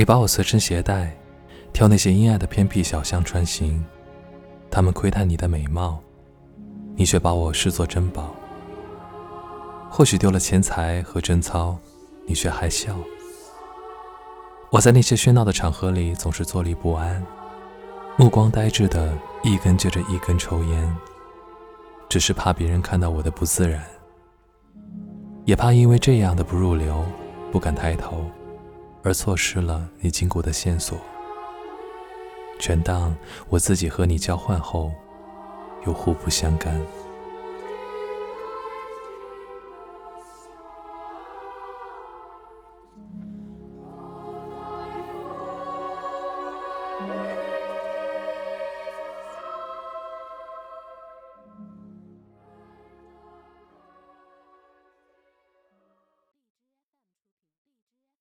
你把我随身携带，挑那些阴暗的偏僻小巷穿行，他们窥探你的美貌，你却把我视作珍宝。或许丢了钱财和贞操，你却还笑。我在那些喧闹的场合里总是坐立不安，目光呆滞的一根接着一根抽烟，只是怕别人看到我的不自然，也怕因为这样的不入流，不敢抬头。而错失了你经过的线索。全当我自己和你交换后又互不相干。